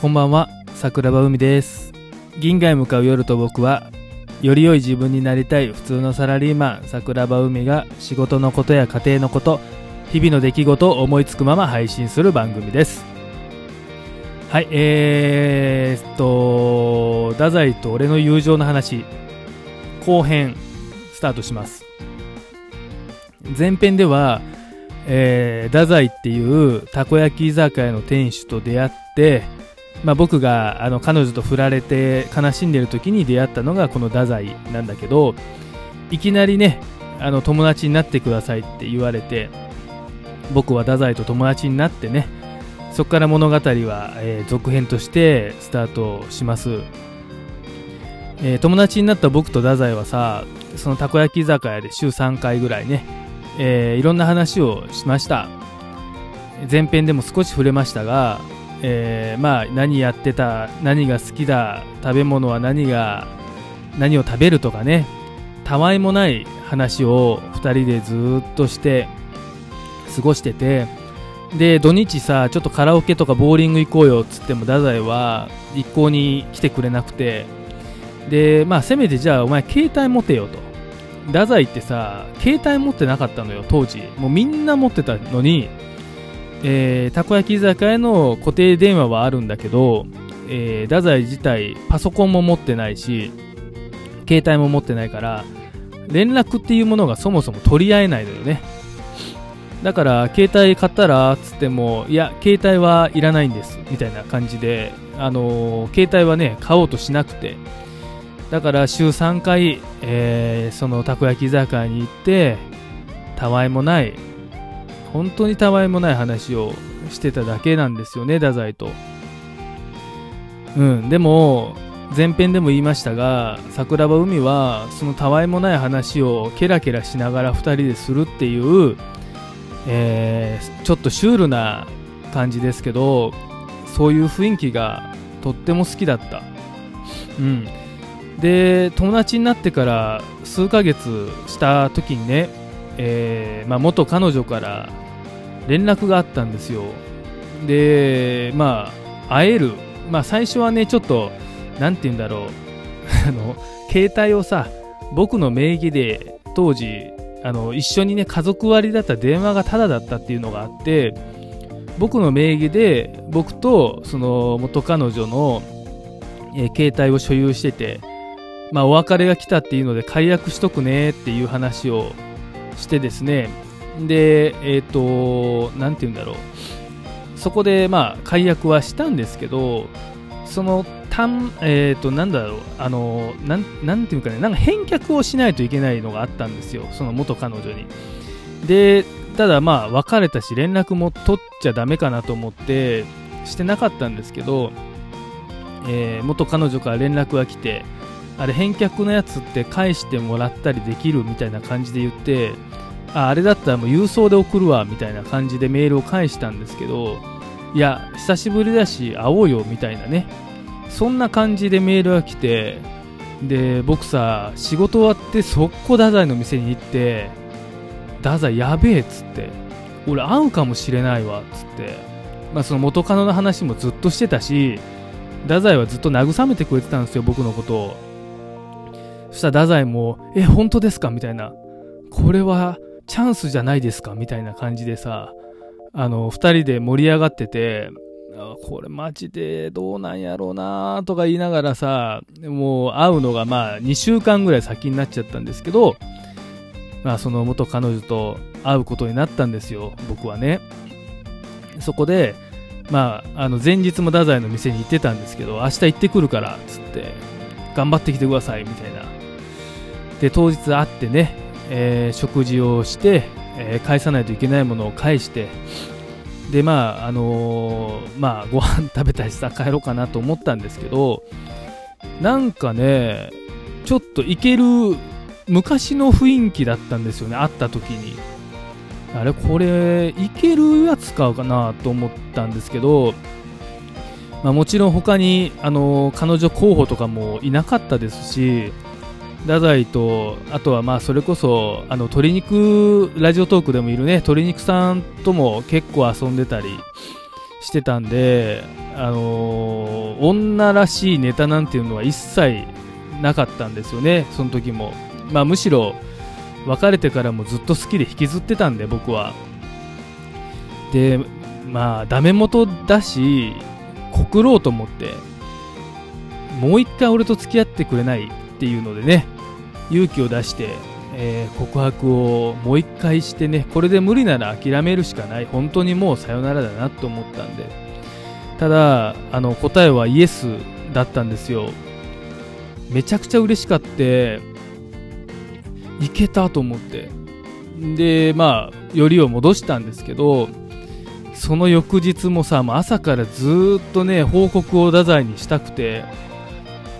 こんばんは、桜庭海です。銀河へ向かう夜と僕は、より良い自分になりたい普通のサラリーマン、桜庭海が仕事のことや家庭のこと、日々の出来事を思いつくまま配信する番組です。はい、えーっと、太宰と俺の友情の話、後編、スタートします。前編では、えー、太宰っていうたこ焼き居酒屋の店主と出会って、まあ、僕があの彼女と振られて悲しんでる時に出会ったのがこの太宰なんだけどいきなりねあの友達になってくださいって言われて僕は太宰と友達になってねそこから物語は、えー続編としてスタートします、えー友達になった僕と太宰はさそのたこ焼き居酒屋で週3回ぐらいね、えーいろんな話をしました。前編でも少し触れましたがえーまあ何やってた何が好きだ食べ物は何が何を食べるとかねたわいもない話を2人でずっとして過ごしててで土日さちょっとカラオケとかボーリング行こうよっつっても太宰は一向に来てくれなくてでまあせめてじゃあお前携帯持てよと。太宰ってさ携帯持ってなかったのよ当時。もうみんな持ってたのにえーたこ焼き居酒屋の固定電話はあるんだけど、えー太宰自体パソコンも持ってないし携帯も持ってないから連絡っていうものがそもそも取り合えないのよね。だから携帯買ったらっつってもいや携帯はいらないんですみたいな感じであのー携帯はね買おうとしなくて。だから週3回、えーそのたこ焼き居酒屋に行ってたわいもない本当にたわいもない話をしてただけなんですよね太宰と。うんでも前編でも言いましたが桜庭海はそのたわいもない話をケラケラしながら2人でするっていう、えーちょっとシュールな感じですけどそういう雰囲気がとっても好きだった。うん。で友達になってから数ヶ月した時にねえーまあ、元彼女から連絡があったんですよ。でまあ会える。まあ最初はねちょっとなんて言うんだろう。あの携帯をさ僕の名義で当時あの一緒にね家族割だった電話がタダだったっていうのがあって僕の名義で僕とその元彼女の、えー携帯を所有しててまあお別れが来たっていうので解約しとくねっていう話をしてですねでえっ、となんて言うんだろう。そこでまあ解約はしたんですけどその単えっ、となんだろう。あのなんなんていうかねなんか返却をしないといけないのがあったんですよ。その元彼女に。でただまあ別れたし連絡も取っちゃダメかなと思ってしてなかったんですけど、えー元彼女から連絡が来てあれ返却のやつって返してもらったりできるみたいな感じで言ってああれだったらもう郵送で送るわみたいな感じでメールを返したんですけどいや久しぶりだし会おうよみたいなね。そんな感じでメールが来てで僕さ仕事終わって速攻太宰の店に行って太宰やべえっつって俺会うかもしれないわっつってまあその元カノの話もずっとしてたし太宰はずっと慰めてくれてたんですよ僕のことを。そしたら太宰も「え本当ですか?」みたいな「これはチャンスじゃないですか?」みたいな感じでさあの2人で盛り上がっててこれマジでどうなんやろうなとか言いながらさもう会うのがまあ2週間ぐらい先になっちゃったんですけど、まあ、その元彼女と会うことになったんですよ僕はねそこでまあ、あの前日も太宰の店に行ってたんですけど明日行ってくるからっつって頑張ってきてくださいみたいなで当日会ってね、えー食事をして、えー返さないといけないものを返してでまああのーまあご飯食べたりさ帰ろうかなと思ったんですけどなんかねちょっといける昔の雰囲気だったんですよね会った時に。あれこれいけるやつ買うかなと思ったんですけどまあ、もちろん他にあの彼女候補とかもいなかったですし太宰とあとはまあそれこそあの鶏肉ラジオトークでもいるね鶏肉さんとも結構遊んでたりしてたんで、あのー、女らしいネタなんていうのは一切なかったんですよね、その時も。まあ、むしろ、別れてからもずっと好きで引きずってたんで、僕は。で、まあ、ダメ元だし、告ろうと思って、もう一回俺と付き合ってくれないっていうのでね、勇気を出して、えー、告白をもう一回してね、これで無理なら諦めるしかない、本当にもうさよならだなと思ったんで、ただ、あの答えはイエスだったんですよ。めちゃくちゃ嬉しかって、いけたと思って。で、まあ、よりを戻したんですけど、その翌日もさ、もう朝からずっとね、報告を太宰にしたくて、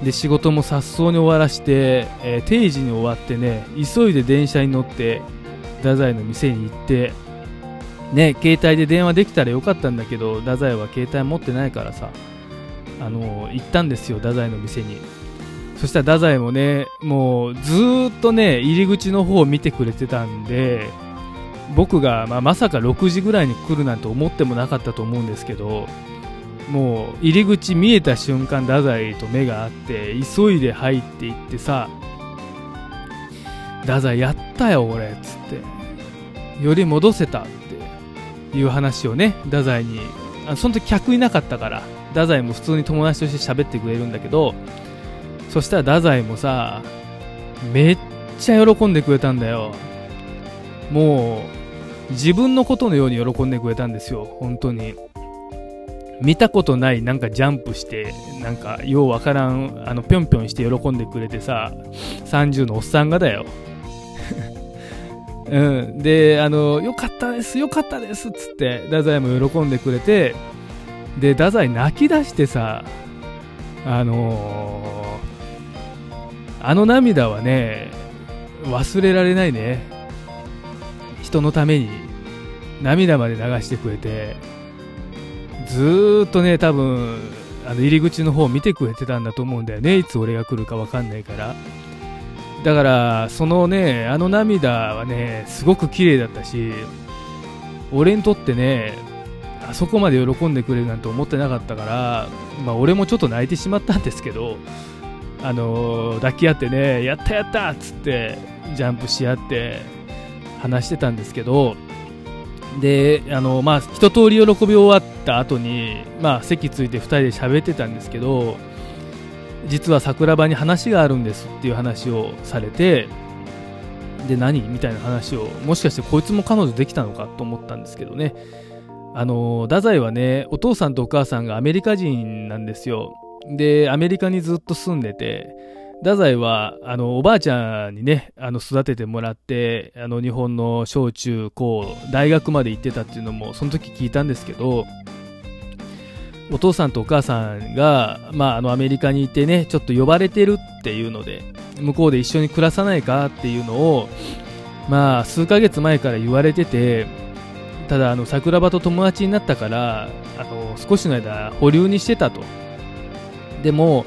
で、仕事も早々に終わらして、えー、定時に終わってね、急いで電車に乗って、太宰の店に行って、ね、携帯で電話できたらよかったんだけど、太宰は携帯持ってないからさ、あのー、行ったんですよ、太宰の店に。そしたら太宰もね、もうずっとね、入り口の方を見てくれてたんで、僕が、まあ、まさか6時ぐらいに来るなんて思ってもなかったと思うんですけど、もう入り口見えた瞬間、太宰と目が合って、急いで入っていってさ、太宰やったよ、俺、っつって。より戻せたっていう話をね、太宰に、あその時客いなかったから、太宰も普通に友達として喋ってくれるんだけど、そしたら太宰もさ、めっちゃ喜んでくれたんだよ。もう、自分のことのように喜んでくれたんですよ、本当に。見たことないなんかジャンプして、なんかようわからん、あの、ぴょんぴょんして喜んでくれてさ、30のおっさんがだよ。うん。で、あの、よかったです、よかったですっつって、太宰も喜んでくれて、で、太宰泣き出してさ、あのあの涙はね、忘れられないね。人のために涙まで流してくれて、ずーっとね、多分、あの入り口の方を見てくれてたんだと思うんだよね。いつ俺が来るかわかんないから。だから、そのね、あの涙はね、すごく綺麗だったし、俺にとってね、あそこまで喜んでくれるなんて思ってなかったから、まあ俺もちょっと泣いてしまったんですけど、あの抱き合ってね、やったやったっつってジャンプし合って話してたんですけど、で、あのまあ、一通り喜び終わってた後に、まあ、席ついて2人で喋ってたんですけど、実は桜庭に話があるんですっていう話をされて、で、何？みたいな話を、もしかしてこいつも彼女できたのかと思ったんですけどね。あの、太宰はね、お父さんとお母さんがアメリカ人なんですよ。で、アメリカにずっと住んでて、太宰は、あの、おばあちゃんにね、あの、育ててもらって、あの、日本の小中高、大学まで行ってたっていうのも、その時聞いたんですけど、お父さんとお母さんが、まあ、あの、アメリカにいてね、ちょっと呼ばれてるっていうので、向こうで一緒に暮らさないかっていうのを、まあ、数ヶ月前から言われてて、ただ、あの、桜庭と友達になったから、あの、少しの間、保留にしてたと。でも、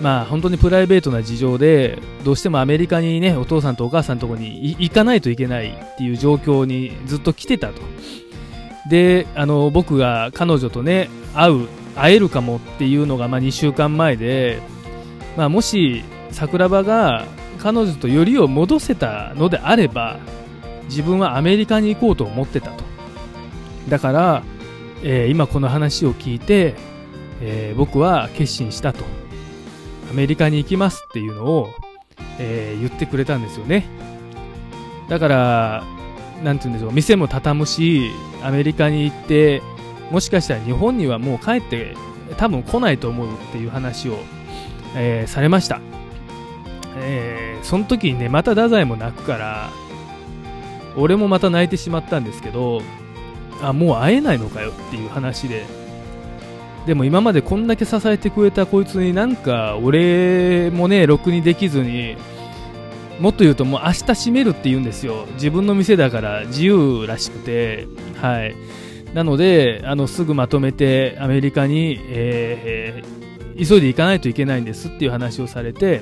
まあ本当にプライベートな事情で、どうしてもアメリカにね、お父さんとお母さんのとこに行かないといけないっていう状況にずっと来てたと。で、あの、僕が彼女とね、会う、会えるかもっていうのが、まあ2週間前で、まあもし、桜庭が彼女とよりを戻せたのであれば、自分はアメリカに行こうと思ってたと。だから、えー、今この話を聞いて、えー、僕は決心したと。アメリカに行きますっていうのを、えー、言ってくれたんですよね。だから、なんて言うんでしょう、店も畳むし、アメリカに行って、もしかしたら日本にはもう帰って多分来ないと思うっていう話を、えー、されました。えー、その時にね、また太宰も泣くから、俺もまた泣いてしまったんですけど、あ、もう会えないのかよっていう話で、でも今までこんだけ支えてくれたこいつになんか俺もね、ろくにできずに、もっと言うともう明日閉めるって言うんですよ。自分の店だから自由らしくて、はい。なので、あの、すぐまとめてアメリカに、えー、急いで行かないといけないんですっていう話をされて、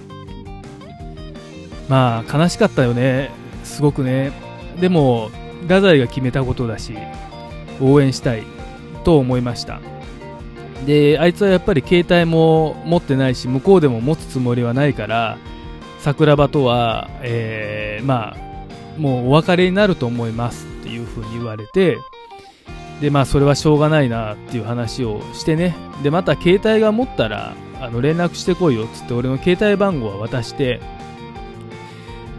まあ、悲しかったよね。すごくね。でも、太宰が決めたことだし、応援したいと思いました。であいつはやっぱり携帯も持ってないし向こうでも持つつもりはないから桜庭とは、えー、まあもうお別れになると思いますっていうふうに言われてでまあそれはしょうがないなっていう話をしてね。でまた携帯が持ったらあの連絡してこいよっつって俺の携帯番号は渡して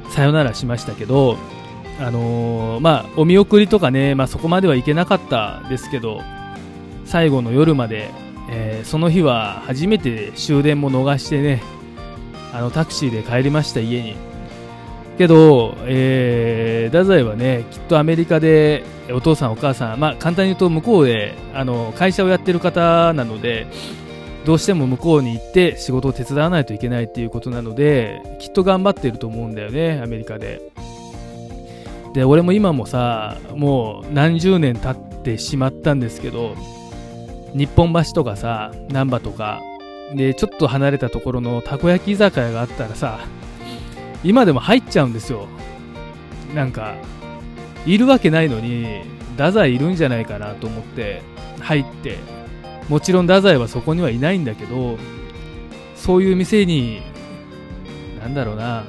さよならしましたけどあのー、まあお見送りとかね、まあ、そこまではいけなかったですけど最後の夜までえー、その日は初めて終電も逃してねあのタクシーで帰りました家に。けど、えー、太宰はねきっとアメリカでお父さんお母さん、まあ、簡単に言うと向こうであの会社をやってる方なのでどうしても向こうに行って仕事を手伝わないといけないっていうことなのできっと頑張ってると思うんだよねアメリカで。で俺も今もさもう何十年経ってしまったんですけど日本橋とかさ、難波とか、で、ちょっと離れたところのたこ焼き居酒屋があったらさ、今でも入っちゃうんですよ。なんか、いるわけないのに、太宰いるんじゃないかなと思って入って、もちろん太宰はそこにはいないんだけど、そういう店に、なんだろうな、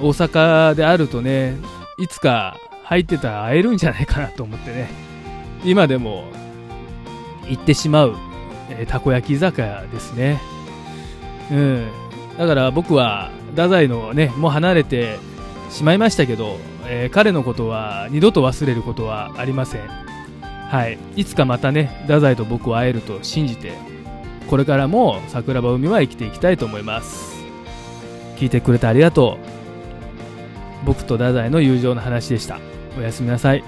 大阪であるとね、いつか入ってたら会えるんじゃないかなと思ってね、今でも行ってしまう、えー、たこ焼き居酒屋ですね。うん。だから僕は、太宰のね、もう離れてしまいましたけど、えー、彼のことは二度と忘れることはありません。はい。いつかまたね、太宰と僕は会えると信じて、これからも桜庭海は生きていきたいと思います。聞いてくれてありがとう。僕と太宰の友情の話でした。おやすみなさい。